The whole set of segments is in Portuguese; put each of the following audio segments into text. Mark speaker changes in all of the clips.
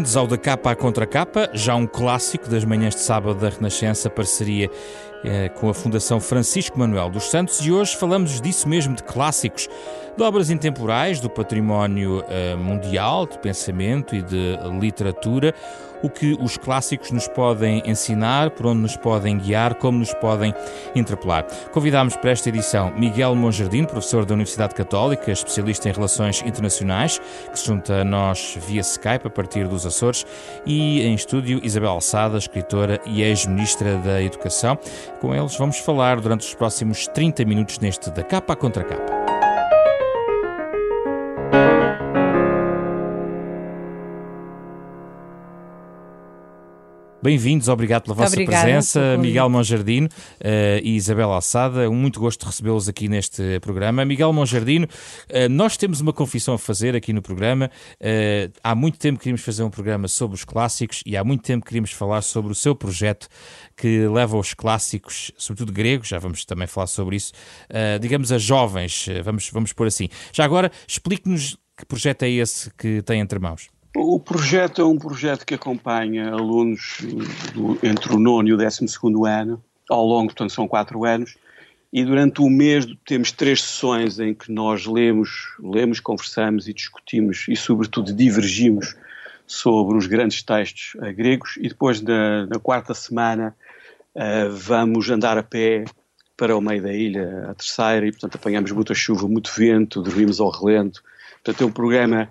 Speaker 1: Bem-vindos ao Da Capa à Contra Capa, já um clássico das manhãs de sábado da Renascença, parceria eh, com a Fundação Francisco Manuel dos Santos, e hoje falamos disso mesmo, de clássicos, de obras intemporais, do património eh, mundial, de pensamento e de literatura o que os clássicos nos podem ensinar, por onde nos podem guiar, como nos podem interpelar. Convidámos para esta edição Miguel Monjardim, professor da Universidade Católica, especialista em relações internacionais, que se junta a nós via Skype a partir dos Açores, e em estúdio Isabel Alçada, escritora e ex-ministra da Educação. Com eles vamos falar durante os próximos 30 minutos neste da capa contra capa. Bem-vindos, obrigado pela vossa Obrigada, presença, Miguel Monjardino uh, e Isabel Alçada. Um muito gosto de recebê-los aqui neste programa. Miguel Monjardino, uh, nós temos uma confissão a fazer aqui no programa. Uh, há muito tempo queríamos fazer um programa sobre os clássicos e há muito tempo queríamos falar sobre o seu projeto que leva os clássicos, sobretudo gregos, já vamos também falar sobre isso, digamos a jovens, vamos, vamos pôr assim. Já agora, explique-nos que projeto é esse que tem entre mãos.
Speaker 2: O projeto é um projeto que acompanha alunos do, entre o nono e o décimo segundo ano, ao longo, portanto, são quatro anos, e durante o mês temos três sessões em que nós lemos, lemos, conversamos e discutimos e, sobretudo, divergimos sobre os grandes textos gregos, e depois, na, na quarta semana, uh, vamos andar a pé para o meio da ilha, a terceira, e, portanto, apanhamos muita chuva, muito vento, dormimos ao relento. Portanto, é um programa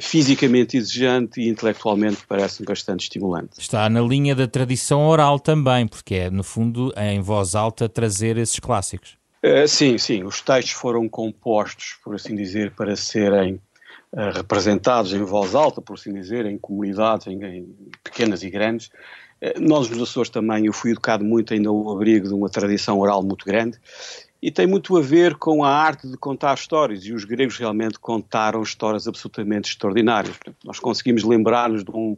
Speaker 2: fisicamente exigente e intelectualmente parece-me bastante estimulante.
Speaker 1: Está na linha da tradição oral também, porque é, no fundo, em voz alta trazer esses clássicos.
Speaker 2: Uh, sim, sim. Os textos foram compostos, por assim dizer, para serem uh, representados em voz alta, por assim dizer, em comunidades, em, em pequenas e grandes. Uh, nós, nos Açores, também, eu fui educado muito ainda ao abrigo de uma tradição oral muito grande e tem muito a ver com a arte de contar histórias, e os gregos realmente contaram histórias absolutamente extraordinárias. Nós conseguimos lembrar-nos de um.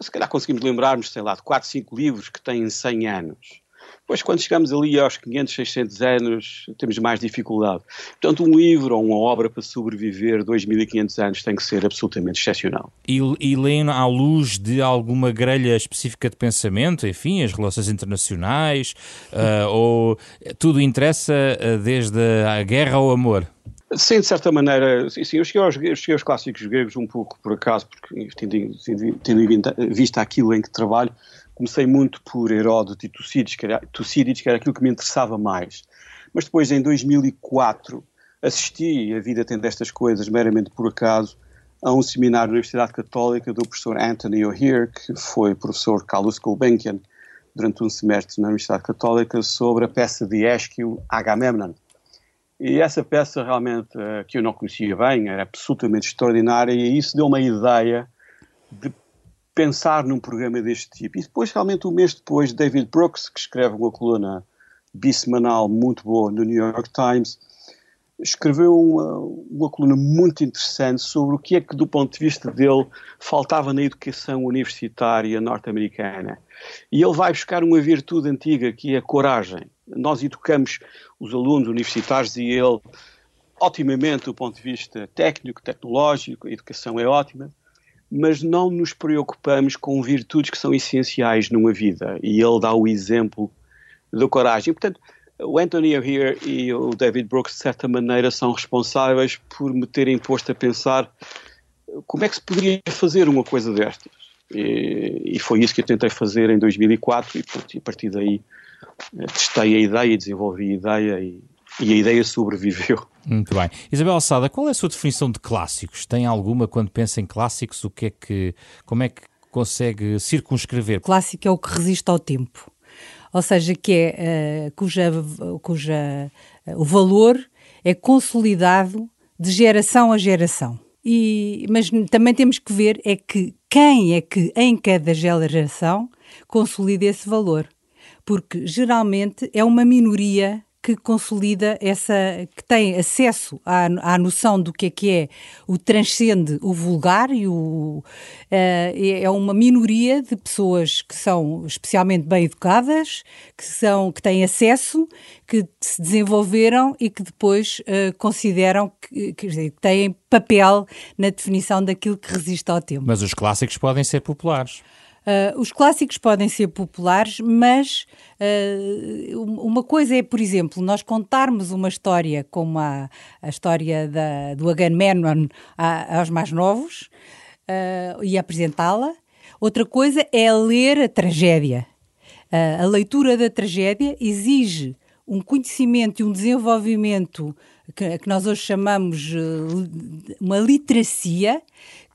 Speaker 2: Se calhar conseguimos lembrar-nos, sei lá, de 4, 5 livros que têm 100 anos. Depois, quando chegamos ali aos 500, 600 anos, temos mais dificuldade. Portanto, um livro ou uma obra para sobreviver 2.500 anos tem que ser absolutamente excepcional.
Speaker 1: E, e leem à luz de alguma grelha específica de pensamento, enfim, as relações internacionais, uh, ou tudo interessa uh, desde a guerra ao amor?
Speaker 2: Sim, de certa maneira, sim, eu cheguei aos, cheguei aos clássicos gregos um pouco por acaso, porque tendo, tendo visto aquilo em que trabalho, comecei muito por Heródoto e Tucídides que, era, Tucídides, que era aquilo que me interessava mais. Mas depois, em 2004, assisti, a vida tendo estas coisas meramente por acaso, a um seminário na Universidade Católica do professor Anthony O'Hear, que foi professor Carlos Gulbenkian durante um semestre na Universidade Católica, sobre a peça de Esquilo Agamemnon. E essa peça realmente, eh, que eu não conhecia bem, era absolutamente extraordinária e isso deu uma ideia de pensar num programa deste tipo. E depois, realmente, um mês depois, David Brooks, que escreve uma coluna bissemanal muito boa no New York Times, escreveu uma, uma coluna muito interessante sobre o que é que, do ponto de vista dele, faltava na educação universitária norte-americana. E ele vai buscar uma virtude antiga, que é a coragem. Nós educamos os alunos universitários e ele, otimamente do ponto de vista técnico, tecnológico, a educação é ótima, mas não nos preocupamos com virtudes que são essenciais numa vida. E ele dá o exemplo da coragem. Portanto, o Anthony O'Hear e o David Brooks, de certa maneira, são responsáveis por me terem posto a pensar como é que se poderia fazer uma coisa destas. E, e foi isso que eu tentei fazer em 2004 e, e a partir daí eh, testei a ideia, desenvolvi a ideia e, e a ideia sobreviveu.
Speaker 1: Muito bem. Isabel Alçada, qual é a sua definição de clássicos? Tem alguma quando pensa em clássicos? O que é que, como é que consegue circunscrever?
Speaker 3: Clássico é o que resiste ao tempo. Ou seja, que é uh, cuja, cuja uh, o valor é consolidado de geração a geração. E, mas também temos que ver é que quem é que em cada geração consolida esse valor. Porque geralmente é uma minoria que consolida essa, que tem acesso à, à noção do que é que é o transcende o vulgar e o, uh, é uma minoria de pessoas que são especialmente bem educadas, que, são, que têm acesso, que se desenvolveram e que depois uh, consideram que, que têm papel na definição daquilo que resiste ao tempo.
Speaker 1: Mas os clássicos podem ser populares.
Speaker 3: Uh, os clássicos podem ser populares, mas uh, uma coisa é, por exemplo, nós contarmos uma história como a, a história da, do Agamemnon aos mais novos uh, e apresentá-la. Outra coisa é ler a tragédia. a leitura da tragédia exige um conhecimento e um desenvolvimento que, que nós hoje chamamos uma literacia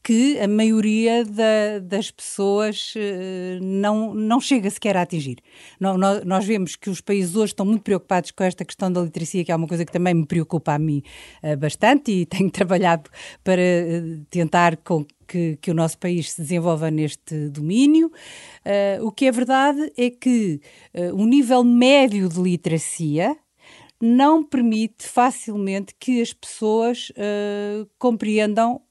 Speaker 3: que a maioria da, das pessoas uh, não, não chega sequer a atingir. Nós vemos que os países hoje estão muito preocupados com esta questão da literacia, que é uma coisa que também me preocupa a mim uh, bastante e tenho trabalhado para uh, tentar com que, que, o nosso país se desenvolva neste domínio. o que é verdade é que o nível médio de literacia não permite facilmente que as pessoas compreendam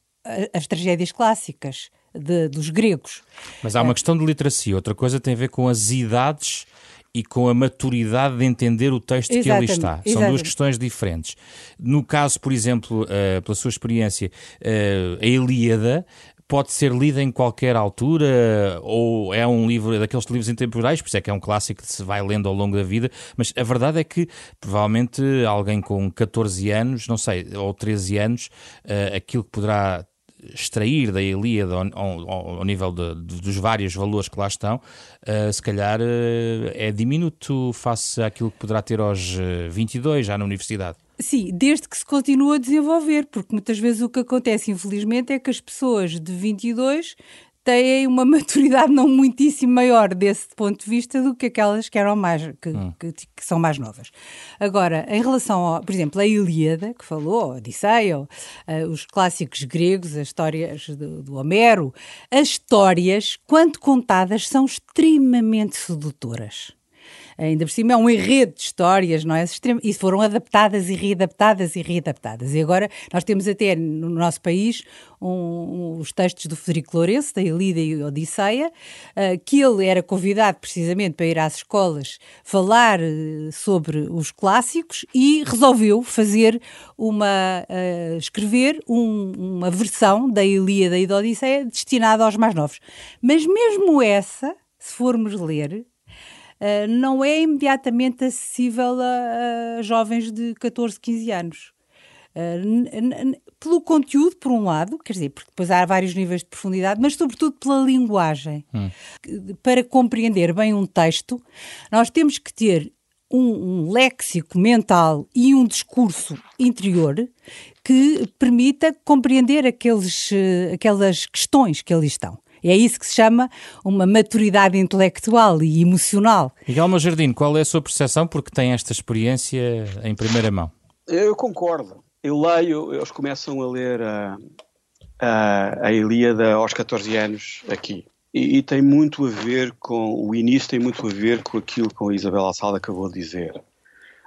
Speaker 3: as tragédias clássicas de, dos gregos.
Speaker 1: Mas há uma questão de literacia, outra coisa tem a ver com as idades e com a maturidade de entender o texto exatamente, que ali está. São exatamente. duas questões diferentes. No caso, por exemplo, uh, pela sua experiência, uh, a Ilíada pode ser lida em qualquer altura ou é um livro daqueles livros intemporais, por isso é que é um clássico que se vai lendo ao longo da vida, mas a verdade é que provavelmente alguém com 14 anos, não sei, ou 13 anos, uh, aquilo que poderá extrair da Ilíada ao, ao, ao nível de, dos vários valores que lá estão, uh, se calhar uh, é diminuto face àquilo que poderá ter aos 22, já na universidade.
Speaker 3: Sim, desde que se continua a desenvolver, porque muitas vezes o que acontece, infelizmente, é que as pessoas de 22 têm uma maturidade não muitíssimo maior desse ponto de vista do que aquelas que eram mais que, hum. que, que são mais novas. Agora, em relação ao, por exemplo, a Ilíada, que falou, a Odisseia, uh, os clássicos gregos, as histórias do, do Homero, as histórias, quando contadas, são extremamente sedutoras ainda por cima é um enredo de histórias, não é? E foram adaptadas e readaptadas e readaptadas. E agora nós temos até no nosso país um, um, os textos do Federico Lourenço, da Elida e Odisseia, uh, que ele era convidado precisamente para ir às escolas falar uh, sobre os clássicos e resolveu fazer uma, uh, escrever um, uma versão da Ilíada e da Odisseia destinada aos mais novos. Mas mesmo essa, se formos ler, uh, não é imediatamente acessível a, a, jovens de 14, 15 anos. Uh, pelo conteúdo, por um lado, quer dizer, porque depois há vários níveis de profundidade, mas sobretudo pela linguagem. Hum. Para compreender bem um texto, nós temos que ter um, um, léxico mental e um discurso interior que permita compreender aqueles, aquelas questões que ali estão. É isso que se chama uma maturidade intelectual e emocional.
Speaker 1: Miguel Jardim, qual é a sua percepção porque tem esta experiência em primeira mão?
Speaker 2: Eu concordo. Eu leio, eles começam a ler a, a, a Ilíada aos 14 anos aqui. E, e, tem muito a ver com, o início tem muito a ver com aquilo que a Isabel Alçada acabou de dizer.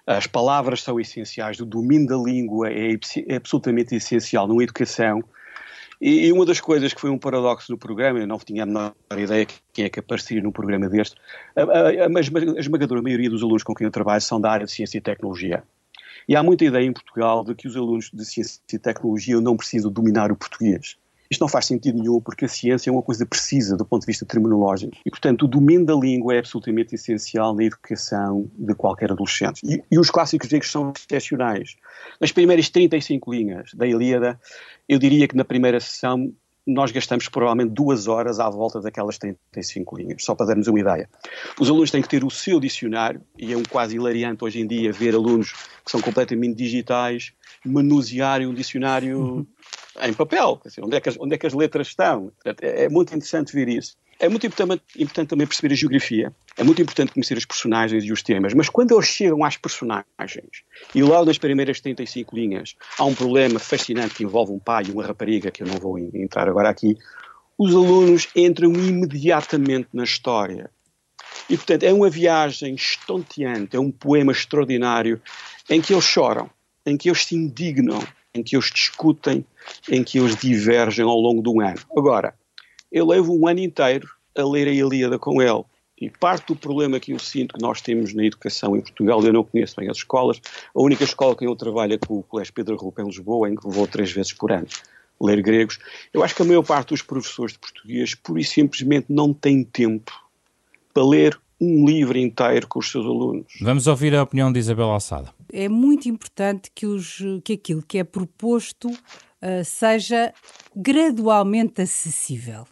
Speaker 2: As palavras são essenciais, o domínio da língua é, é absolutamente essencial numa educação e, uma das coisas que foi um paradoxo no programa, eu não tinha a menor ideia quem é que apareceria num programa deste, a, a, a, a esmagadora maioria dos alunos com quem eu trabalho são da área de ciência e tecnologia. E há muita ideia em Portugal de que os alunos de ciência e tecnologia não precisam dominar o português. Isto não faz sentido nenhum, porque a ciência é uma coisa precisa do ponto de vista terminológico. E, portanto, o domínio da língua é absolutamente essencial na educação de qualquer adolescente. E, e os clássicos gregos são excepcionais. Nas primeiras 35 linhas da Ilíada, eu diria que na primeira sessão nós gastamos provavelmente duas horas à volta daquelas 35 linhas, só para darmos uma ideia. Os alunos têm que ter o seu dicionário, e é um quase hilariante hoje em dia ver alunos que são completamente digitais manusearem um dicionário em papel. Dizer, onde, é que as, onde é que as letras estão? É, é muito interessante ver isso. É muito importante, também perceber a geografia. É muito importante conhecer os personagens e os temas. Mas quando eles chegam às personagens, e logo nas primeiras 35 linhas há um problema fascinante que envolve um pai e uma rapariga, que eu não vou entrar agora aqui, os alunos entram imediatamente na história. E, portanto, é uma viagem estonteante, é um poema extraordinário em que eles choram, em que eles se indignam, em que eles discutem, em que eles divergem ao longo de um ano. Agora, eu levo um ano inteiro a ler a Ilíada com ele. E parte do problema que eu sinto que nós temos na educação em Portugal, eu não conheço bem as escolas, a única escola que eu trabalho é com o Colégio Pedro Rupa em Lisboa, em que vou três vezes por ano ler gregos. Eu acho que a maior parte dos professores de português, pura e simplesmente, não tem tempo para ler um livro inteiro com os seus alunos.
Speaker 1: Vamos ouvir a opinião de Isabel Alçada.
Speaker 3: É muito importante que, os, que aquilo que é proposto uh, seja gradualmente acessível.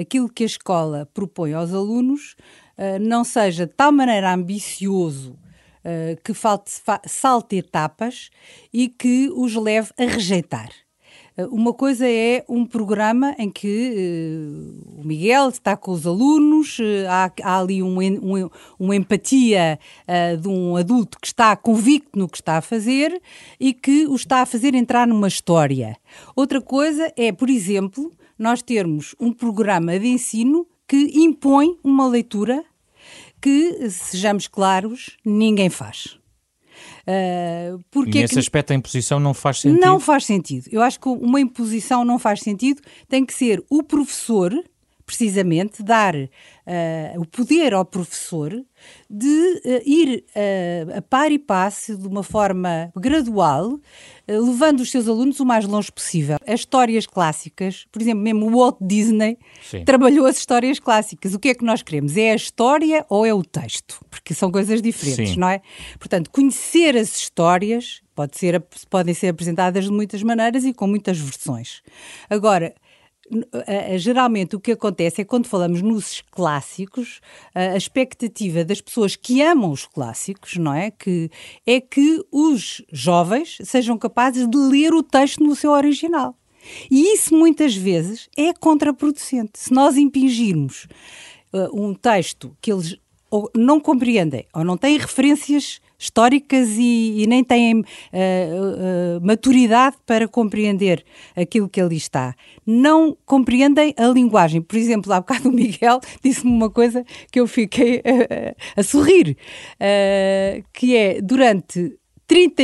Speaker 3: Aquilo que a escola propõe aos alunos uh, não seja de tal maneira ambicioso uh, que falte, fa salte etapas e que os leve a rejeitar. Eh, uma coisa é um programa em que uh, o Miguel está com os alunos, uh, há, há, ali um, um, uma empatia uh, de um adulto que está convicto no que está a fazer e que o está a fazer entrar numa história. Outra coisa é, por exemplo, nós termos um programa de ensino que impõe uma leitura que, sejamos claros, ninguém faz.
Speaker 1: Uh, porque e nesse é que... aspecto a imposição não faz sentido?
Speaker 3: Não faz sentido. Eu acho que uma imposição não faz sentido. Tem que ser o professor, precisamente, dar uh, o poder ao professor de uh, ir uh, a par e passe, de uma forma gradual, levando os seus alunos o mais longe possível. As histórias clássicas, por exemplo, mesmo o Walt Disney Sim. trabalhou as histórias clássicas. O que é que nós queremos? É a história ou é o texto? Porque são coisas diferentes, Sim. não é? Portanto, conhecer as histórias pode ser, podem ser apresentadas de muitas maneiras e com muitas versões. Agora, geralmente o que acontece é quando falamos nos clássicos, a expectativa das pessoas que amam os clássicos, não é? Que é que os jovens sejam capazes de ler o texto no seu original. E isso muitas vezes é contraproducente. Se nós impingirmos uh, um texto que eles ou não compreendem ou não têm referências históricas e, e nem têm uh, uh, maturidade para compreender aquilo que ali está. Não compreendem a linguagem. Por exemplo, há bocado o Miguel disse-me uma coisa que eu fiquei uh, a sorrir, que é durante 30,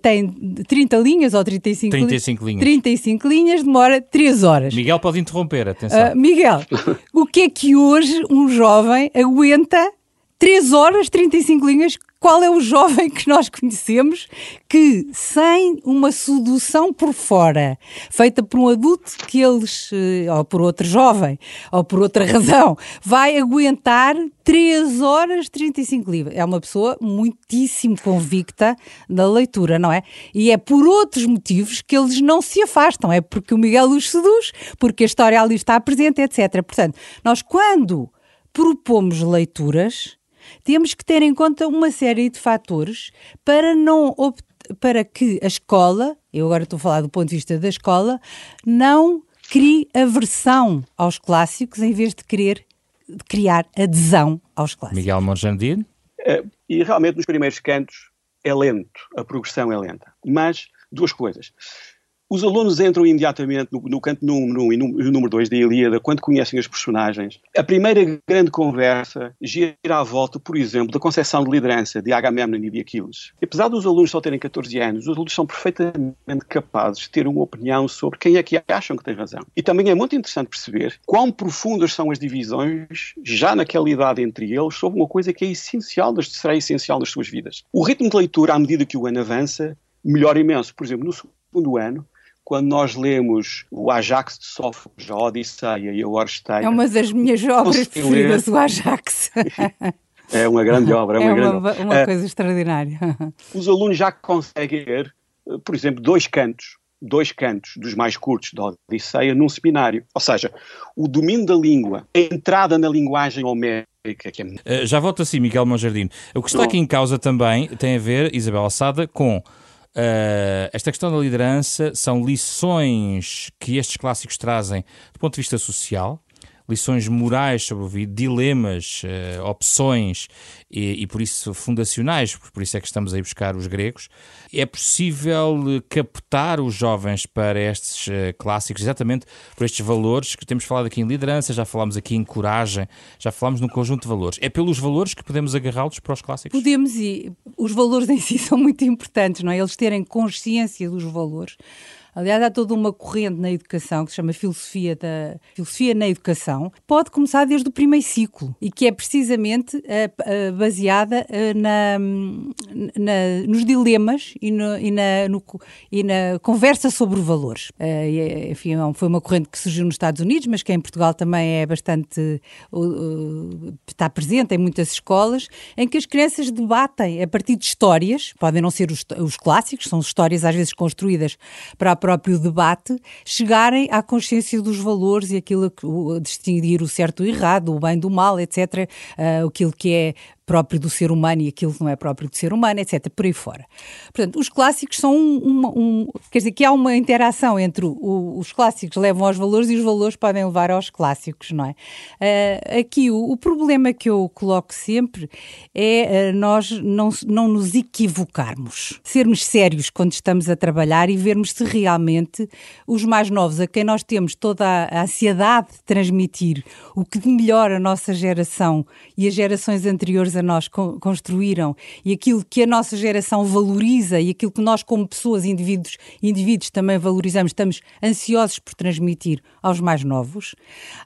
Speaker 3: tem 30 linhas ou 35,
Speaker 1: 35 linhas.
Speaker 3: 35 linhas, demora 3 horas.
Speaker 1: Miguel pode interromper, atenção.
Speaker 3: Uh, Miguel, o que é que hoje um jovem aguenta 3 horas, 35 linhas qual é o jovem que nós conhecemos que, sem uma sedução por fora, feita por um adulto que eles, eh, ou por outro jovem, ou por outra razão, vai aguentar 3 horas 35 livros? É uma pessoa muitíssimo convicta da leitura, não é? E é por outros motivos que eles não se afastam. É porque o Miguel os seduz, porque a história ali está presente, etc. Portanto, nós quando propomos leituras temos que ter em conta uma série de fatores para não para que a escola, eu agora estou a falar do ponto de vista da escola, não crie aversão aos clássicos em vez de querer de criar adesão aos clássicos.
Speaker 1: Miguel Monjandir?
Speaker 2: É, e realmente nos primeiros cantos é lento, a progressão é lenta. Mas duas coisas. Os alunos entram imediatamente no, no canto número 1 um e número 2 da Ilíada quando conhecem os personagens. A primeira grande conversa gira à volta, por exemplo, da concepção de liderança de Agamemnon e de Aquiles. E apesar dos alunos só terem 14 anos, os alunos são perfeitamente capazes de ter uma opinião sobre quem é que acham que tem razão. E também é muito interessante perceber quão profundas são as divisões, já naquela idade entre eles, sobre uma coisa que é essencial, será essencial nas suas vidas. O ritmo de leitura, à medida que o ano avança, melhora imenso. Por exemplo, no segundo ano, quando nós lemos o Ajax de Sófocles, a Odisseia e a Oresteia...
Speaker 3: É uma das minhas obras preferidas, o Ajax.
Speaker 2: é uma grande obra, é uma, é grande
Speaker 3: uma,
Speaker 2: obra.
Speaker 3: uma coisa extraordinária.
Speaker 2: Os alunos já conseguem ler, por exemplo, dois cantos, dois cantos dos mais curtos da Odisseia num seminário. Ou seja, o domínio da língua, a entrada na linguagem homérica, que
Speaker 1: é... Já volto assim, Miguel Monjardim. O que está aqui em causa também tem a ver, Isabel Assada, com Uh, esta questão da liderança são lições que estes clássicos trazem do ponto de vista social, lições morais sobre dilemas, uh, opções e, e, por isso fundacionais, por isso é que estamos a ir buscar os gregos. É possível captar os jovens para estes uh, clássicos, exatamente por estes valores que temos falado aqui em liderança, já falámos aqui em coragem, já falámos num conjunto de valores. É pelos valores que podemos agarrá-los para os clássicos?
Speaker 3: Podemos e os valores em si são muito importantes, não é? Eles terem consciência dos valores. Aliás, há toda uma corrente na educação que se chama filosofia da filosofia na educação. Pode começar desde o primeiro ciclo e que é precisamente uh, uh, baseada uh, na, na, nos dilemas e, no, e, na, no, e, na, conversa sobre valores. enfim, é foi uma corrente que surgiu nos Estados Unidos, mas que em Portugal também é bastante está presente em muitas escolas, em que as crianças debatem a partir de histórias, podem não ser os, os clássicos, são histórias às vezes construídas para a próprio debate, chegarem à consciência dos valores e aquilo que distinguir o certo e o errado, o bem do mal, etc. Aquilo que é próprio do ser humano e aquilo que não é próprio do ser humano, etc. Por aí fora. Portanto, os clássicos são um, um quer dizer, que há uma interação entre o, os clássicos levam aos valores e os valores podem levar aos clássicos, não é? Uh, aqui o, o, problema que eu coloco sempre é uh, nós não, não nos equivocarmos, sermos sérios quando estamos a trabalhar e vermos se realmente os mais novos, a quem nós temos toda a, ansiedade de transmitir o que de melhor a nossa geração e as gerações anteriores a nós construíram e aquilo que a nossa geração valoriza e aquilo que nós, como pessoas, indivíduos, indivíduos também valorizamos, estamos ansiosos por transmitir aos mais novos.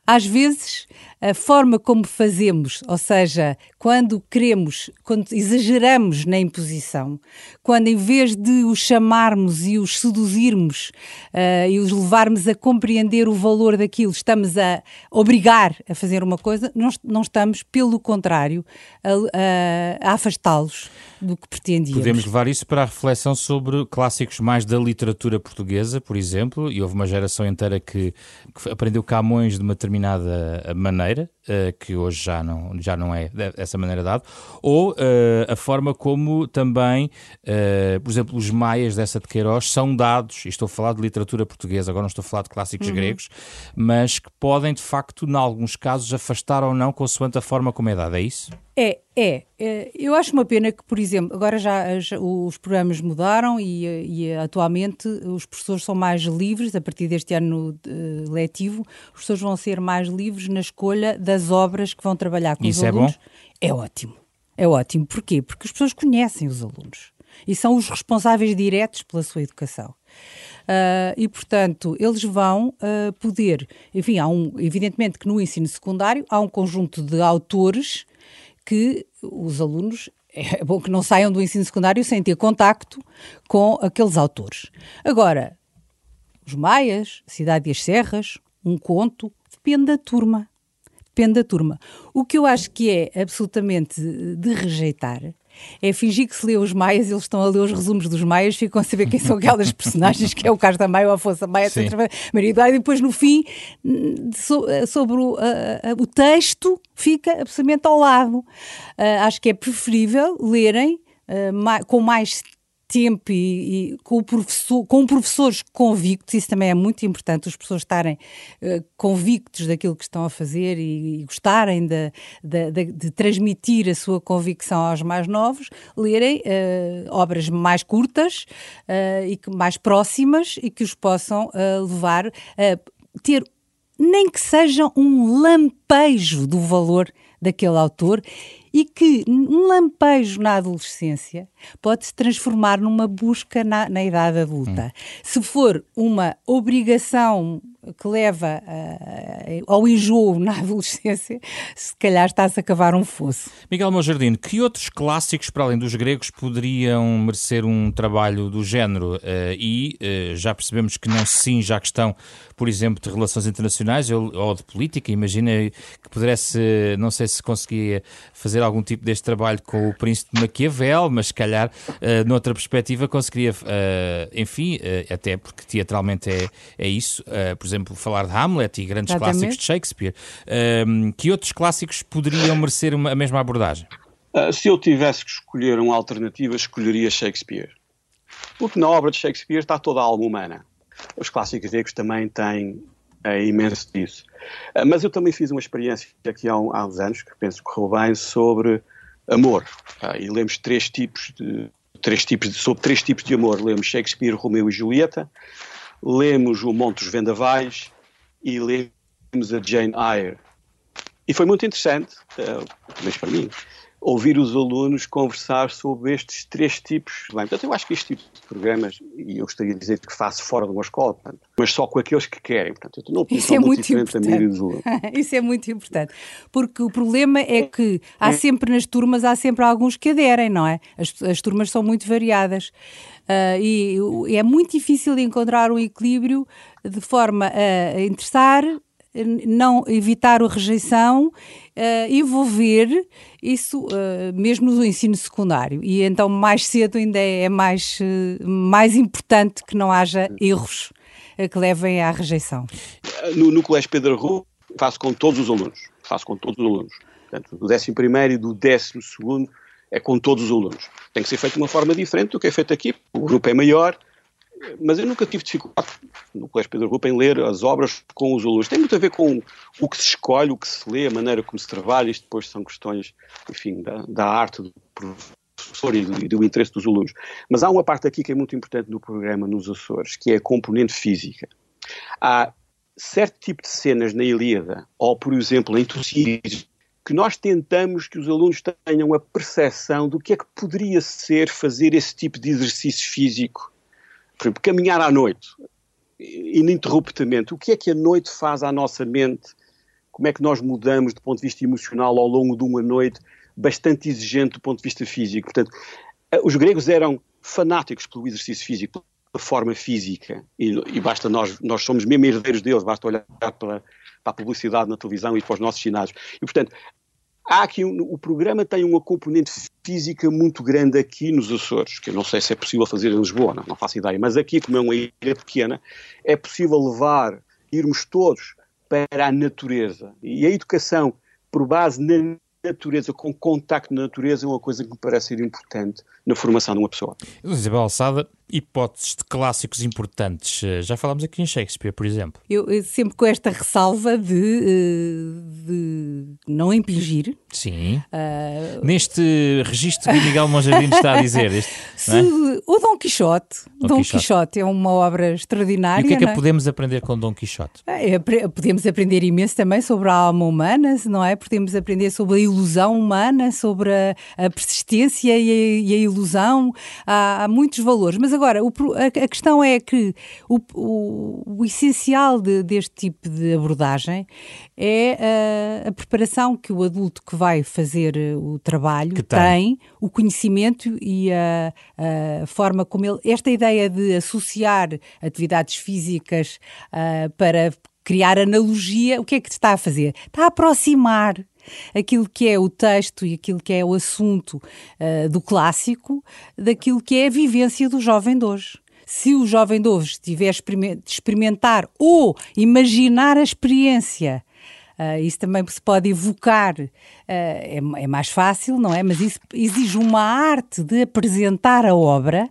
Speaker 3: Às vezes, a forma como fazemos, ou seja, quando queremos, quando exageramos na imposição, quando em vez de os chamarmos e os seduzirmos uh, e os levarmos a compreender o valor daquilo, estamos a obrigar a fazer uma coisa, não, não estamos, pelo contrário, a, a, a afastá-los do que pretendíamos.
Speaker 1: Podemos levar isso para a reflexão sobre clássicos mais da literatura portuguesa, por exemplo, e houve uma geração inteira que, que aprendeu Camões de uma determinada maneira, uh, que hoje já não, já não é dessa maneira dado, ou uh, a forma como também, uh, por exemplo, os maias dessa de Queiroz são dados, e estou a falar de literatura portuguesa, agora não estou a falar de clássicos uhum. gregos, mas que podem de facto, em alguns casos, afastar ou não consoante a forma como é dada, é isso?
Speaker 3: É, é, é, eu acho uma pena que, por exemplo, agora já, já os programas mudaram e, e, atualmente os professores são mais livres, a partir deste ano uh, letivo, os professores vão ser mais livres na escolha das obras que vão trabalhar com
Speaker 1: Isso
Speaker 3: os alunos.
Speaker 1: Isso é bom?
Speaker 3: É ótimo, é ótimo. Porquê? Porque as pessoas conhecem os alunos e são os responsáveis diretos pela sua educação. Uh, e, portanto, eles vão uh, poder, enfim, há um, evidentemente que no ensino secundário há um conjunto de autores que os alunos é bom que não saiam do ensino secundário sem ter contacto com aqueles autores. Agora, os Maias, Cidade e as Serras, um conto, depende da turma. Depende da turma. O que eu acho que é absolutamente de rejeitar é fingir que se lê os Maias, eles estão a ler os resumos dos Maias, ficam a saber quem são aquelas personagens, que é o Carlos da Maia, o Afonso Maia, etc. Maria Eduardo, e depois no fim, sobre o, o texto, fica absolutamente ao lado. Uh, acho que é preferível lerem uh, com mais tempo e, e, com, professor, com professores convictos, isso também é muito importante, os professores estarem uh, convictos daquilo que estão a fazer e, e gostarem de, de, de, de, transmitir a sua convicção aos mais novos, lerem uh, obras mais curtas uh, e que, mais próximas e que os possam levar a ter nem que seja um lampejo do valor daquele autor e que um lampejo na adolescência pode se transformar numa busca na, na idade adulta. Hum. Se for uma obrigação que leva uh, ao enjoo na adolescência, se calhar está-se a cavar um fosso.
Speaker 1: Miguel Monjardino, que outros clássicos, para além dos gregos, poderiam merecer um trabalho do género? Uh, e uh, já percebemos que não se cinge à questão, por exemplo, de relações internacionais ou, ou de política. Imagina que pudesse, não sei se conseguia fazer algum tipo deste trabalho com o príncipe de Maquiavel, mas se calhar, noutra perspectiva, conseguiria, enfim, até porque teatralmente é, é isso, por exemplo, exemplo, falar de Hamlet e grandes Exatamente. clássicos de Shakespeare. Um, que outros clássicos poderiam merecer uma, a mesma abordagem?
Speaker 2: Uh, se eu tivesse que escolher uma alternativa, escolheria Shakespeare. Porque na obra de Shakespeare está toda a alma humana. Os clássicos gregos também têm é imenso disso. Uh, mas eu também fiz uma experiência aqui há, há uns anos, que penso que correu bem, sobre amor. Uh, e lemos três tipos de, três tipos de, sobre três tipos de amor. Lemos Shakespeare, Romeu e Julieta, lemos o Monte dos Vendavais e lemos a Jane Eyre. E foi muito interessante, uh, mas para mim, ouvir os alunos conversar sobre estes três tipos. Bem, portanto, eu acho que este tipo de programas, e eu gostaria de dizer que faço fora de uma escola, portanto, mas só com aqueles que querem. Portanto, eu não
Speaker 3: Isso é muito, muito maioria dos alunos. Isso é muito importante, porque o problema é que há é. sempre nas turmas, há sempre alguns que aderem, não é? As, as turmas são muito variadas. Uh, e é muito difícil encontrar um equilíbrio de forma a interessar não evitar a rejeição, uh, envolver isso uh, mesmo no ensino secundário. E então mais cedo ainda é mais, uh, mais importante que não haja erros que levem à rejeição.
Speaker 2: No, no Colégio Pedro Rua faço com todos os alunos, faço com todos os alunos. Portanto, do 11 e do 12 é com todos os alunos. Tem que ser feito de uma forma diferente do que é feito aqui. O grupo é maior, mas eu nunca tive dificuldade no Colégio Pedro Rupa em ler as obras com os alunos. Tem muito a ver com o que se escolhe, o que se lê, a maneira como se trabalha. Isto depois são questões, enfim, da, da arte do professor e do, e do, interesse dos alunos. Mas há uma parte aqui que é muito importante no programa nos Açores, que é a componente física. Há certo tipo de cenas na Ilíada, ou por exemplo em Tucídides, que nós tentamos que os alunos tenham a percepção do que é que poderia ser fazer esse tipo de exercício físico por exemplo, caminhar à noite, ininterruptamente, o que é que a noite faz à nossa mente? Como é que nós mudamos do ponto de vista emocional ao longo de uma noite bastante exigente do ponto de vista físico? Portanto, eh, os gregos eram fanáticos pelo exercício físico, pela forma física, e, e basta nós, nós somos mesmo herdeiros deles, basta olhar para, para a publicidade na televisão e para os nossos ginásios. E, portanto, há aqui um, o programa tem uma componente física muito grande aqui nos Açores, que eu não sei se é possível fazer em Lisboa, não, não faço ideia, mas aqui, como é uma ilha pequena, é possível levar, irmos todos para a natureza. E a educação por base na natureza, com contacto na natureza, é uma coisa que me parece ser importante na formação de uma pessoa.
Speaker 1: Isabel Alçada, hipóteses de clássicos importantes. Eh, já falámos aqui em Shakespeare, por exemplo.
Speaker 3: Eu, eu sempre com esta ressalva de, eh, de não impingir.
Speaker 1: Sim. Uh... Neste registro que Miguel Monjardim está a dizer. Este,
Speaker 3: Se, é? O Dom Quixote. Dom, Dom Quixote. Quixote. é uma obra extraordinária.
Speaker 1: E o que é que
Speaker 3: é?
Speaker 1: podemos aprender com Dom Quixote?
Speaker 3: É, podemos aprender imenso também sobre a alma humana, não é? Podemos aprender sobre a ilusão humana, sobre a, a persistência e a, e a ilusão. Há, há muitos valores. Mas agora, o, a, a, questão é que o, o, o essencial de, deste tipo de abordagem é a, a, preparação que o adulto que vai fazer eh, o trabalho tem. tem. o conhecimento e a, a, forma como ele. Esta ideia de associar atividades físicas uh, para criar analogia, o que é que está a fazer? Está a aproximar aquilo que é o texto e aquilo que é o assunto uh, do clássico daquilo que é a vivência do jovem de hoje. Se o jovem de hoje estiver a experimentar ou imaginar a experiência Uh, isso também se pode evocar, uh, é, é, mais fácil, não é? Mas isso exige uma arte de apresentar a obra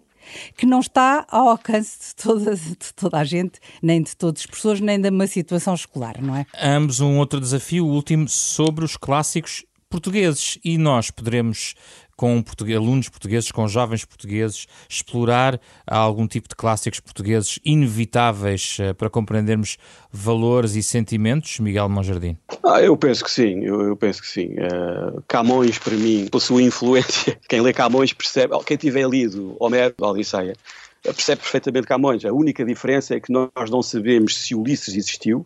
Speaker 3: que não está ao alcance de toda, de toda a gente, nem de todos os professores, nem de uma situação escolar, não é?
Speaker 1: Ambos um outro desafio, o último, sobre os clássicos portugueses e nós poderemos com português, alunos portugueses, com jovens portugueses, explorar algum tipo de clássicos portugueses inevitáveis uh, para compreendermos valores e sentimentos, Miguel Monjardim?
Speaker 2: Ah, eu penso que sim, eu, eu penso que sim. Uh, Camões, para mim, pela sua influência, quem lê Camões percebe, quem tiver lido Homero, Odisseia, percebe perfeitamente Camões. A única diferença é que nós não sabemos se Ulisses existiu,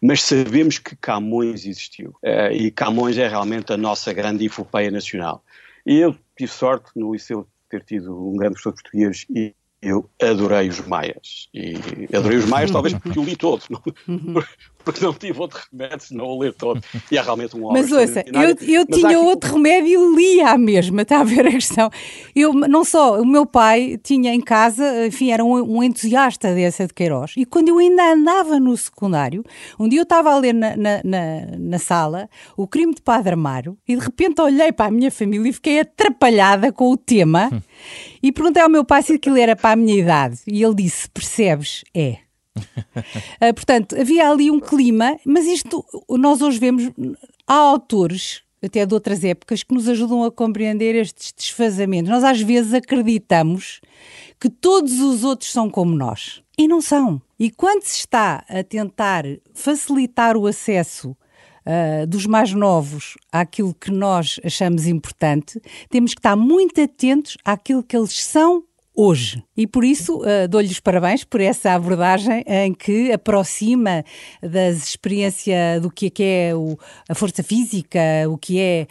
Speaker 2: mas sabemos que Camões existiu. Uh, e Camões é realmente a nossa grande epopeia nacional. Eu tive sorte no liceu ter tido um grande professor português e eu adorei os Maias. E adorei os Maias, talvez porque o li todo, porque não tive outro remédio senão o ler todo. E é realmente um
Speaker 3: Mas ouça, eu, eu tinha aqui... outro remédio e lia a mesma, está a ver a questão. Eu, não só, o meu pai tinha em casa, enfim, era um, um entusiasta dessa de Queiroz. E quando eu ainda andava no secundário, um dia eu estava a ler na, na, na, na sala O Crime de Padre Amaro e de repente olhei para a minha família e fiquei atrapalhada com o tema. Hum. E perguntei ao meu pai se aquilo era para a minha idade. E ele disse: Percebes? É. uh, portanto, havia ali um clima, mas isto nós hoje vemos, há autores até de outras épocas que nos ajudam a compreender estes desfazamentos. Nós às vezes acreditamos que todos os outros são como nós e não são. E quando se está a tentar facilitar o acesso uh, dos mais novos àquilo que nós achamos importante, temos que estar muito atentos àquilo que eles são hoje. E por isso uh, dou-lhe os parabéns por essa abordagem em que aproxima da experiência do que é, que é o, a força física, o que é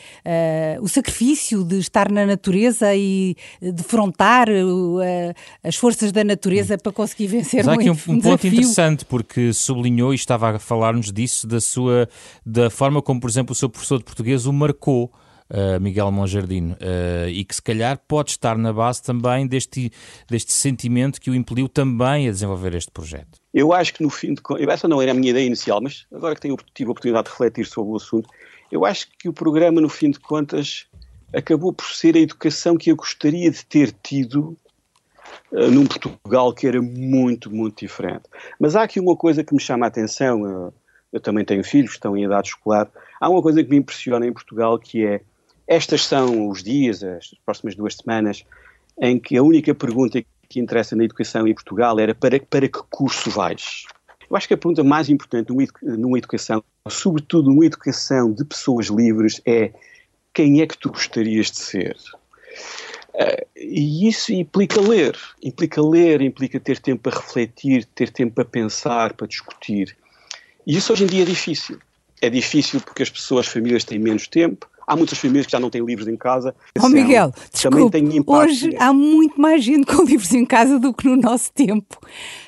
Speaker 3: uh, o sacrifício de estar na natureza e defrontar uh, as forças da natureza para conseguir vencer
Speaker 1: Mas há aqui
Speaker 3: um,
Speaker 1: um, um ponto interessante porque sublinhou e estava a falar-nos disso da sua da forma como, por exemplo, o seu professor de português o marcou uh, Miguel Monjardino, uh, e que se calhar pode estar na base também deste, deste sentimento que o impeliu também a desenvolver este projeto.
Speaker 2: Eu acho que no fim de contas, essa não era a minha ideia inicial, mas agora que tenho, tive a oportunidade de refletir sobre o assunto, eu acho que o programa, no fim de contas, acabou por ser a educação que eu gostaria de ter tido uh, num Portugal que era muito, muito diferente. Mas há aqui uma coisa que me chama a atenção, uh, eu também tenho filhos, estão em idade escolar, há uma coisa que me impressiona em Portugal que é estas são os dias, as próximas duas semanas, em que a única pergunta que interessa na educação em Portugal era para, para que curso vais? Eu acho que a pergunta mais importante numa educação, sobretudo numa educação de pessoas livres, é quem é que tu gostarias de ser? Uh, e isso implica ler. Implica ler, implica ter tempo para refletir, ter tempo para pensar, para discutir. E isso hoje em dia é difícil. É difícil porque as pessoas, as famílias têm menos tempo, Há muitas famílias que já não têm livros em casa.
Speaker 3: Oh, Miguel, desculpe, hoje há muito mais gente com livros em casa do que no nosso tempo.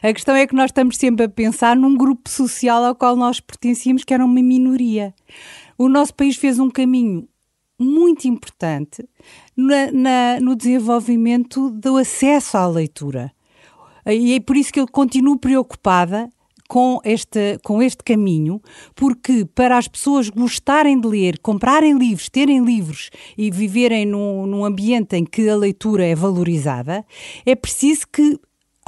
Speaker 3: A questão é que nós estamos sempre a pensar num grupo social ao qual nós pertencíamos, que era uma minoria. O nosso país fez um caminho muito importante na, na, no desenvolvimento do acesso à leitura. E é por isso que eu continuo preocupada com este, com este caminho, porque para as pessoas gostarem de ler, comprarem livros, terem livros e viverem num, num ambiente em que a leitura é valorizada, é preciso que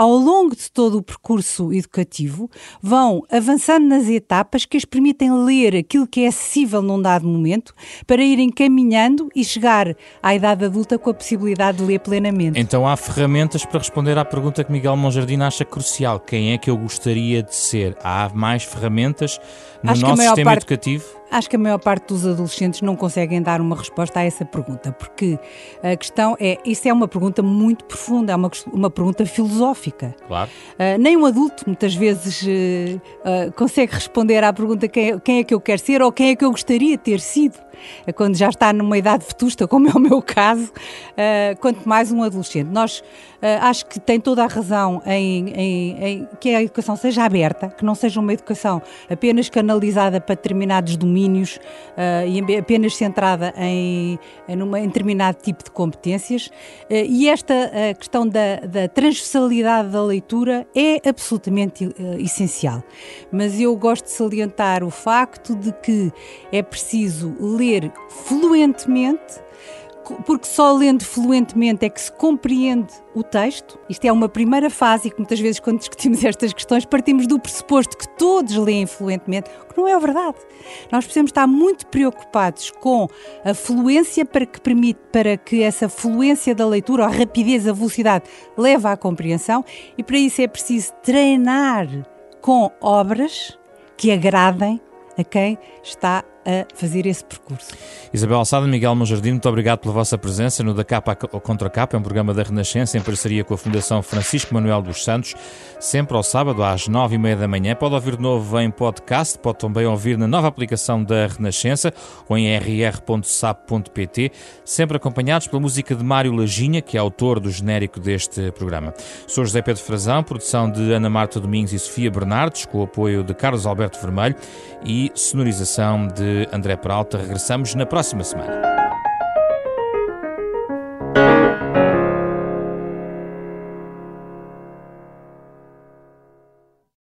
Speaker 3: ao longo de todo o percurso educativo, vão avançando nas etapas que as permitem ler aquilo que é acessível num dado momento para irem caminhando e chegar à idade adulta com a possibilidade de ler plenamente.
Speaker 1: Então há ferramentas para responder à pergunta que Miguel Monjardim acha crucial: quem é que eu gostaria de ser? Há mais ferramentas no Acho nosso sistema parte... educativo?
Speaker 3: Acho que a maior parte dos adolescentes não conseguem dar uma resposta a essa pergunta, porque a questão é, isso é uma pergunta muito profunda, é uma, uma pergunta filosófica.
Speaker 1: Claro.
Speaker 3: Uh, nem um adulto muitas vezes uh, uh, consegue responder à pergunta quem é, quem é que eu quero ser ou quem é que eu gostaria de ter sido. É quando já está numa idade vetusta, como é o meu caso, uh, quanto mais um adolescente. Nós uh, acho que tem toda a razão em, em, em, que a educação seja aberta, que não seja uma educação apenas canalizada para determinados domínios uh, e apenas centrada em, em, numa, em determinado tipo de competências. e esta questão da, da, transversalidade da leitura é absolutamente essencial. Mas eu gosto de salientar o facto de que é preciso ler fluentemente, porque só lendo fluentemente é que se compreende o texto. Isto é uma primeira fase e que muitas vezes, quando discutimos estas questões, partimos do pressuposto que todos leem fluentemente, o que não é verdade. Nós precisamos estar muito preocupados com a fluência para que permite, para que essa fluência da leitura, a rapidez, a velocidade, leve à compreensão e para isso é preciso treinar com obras que agradem a quem está a fazer esse percurso.
Speaker 1: Isabel Alçada, Miguel Monjardim, muito obrigado pela vossa presença no Da Capa ao Contra Capa, é um programa da Renascença em parceria com a Fundação Francisco Manuel dos Santos, sempre ao sábado às nove e meia da manhã. Pode ouvir de novo em podcast, pode também ouvir na nova aplicação da Renascença ou em rr.sap.pt, sempre acompanhados pela música de Mário Laginha, que é autor do genérico deste programa. Sou José Pedro Frazão, produção de Ana Marta Domingos e Sofia Bernardes, com o apoio de Carlos Alberto Vermelho e sonorização André Peralta. Regressamos na próxima semana.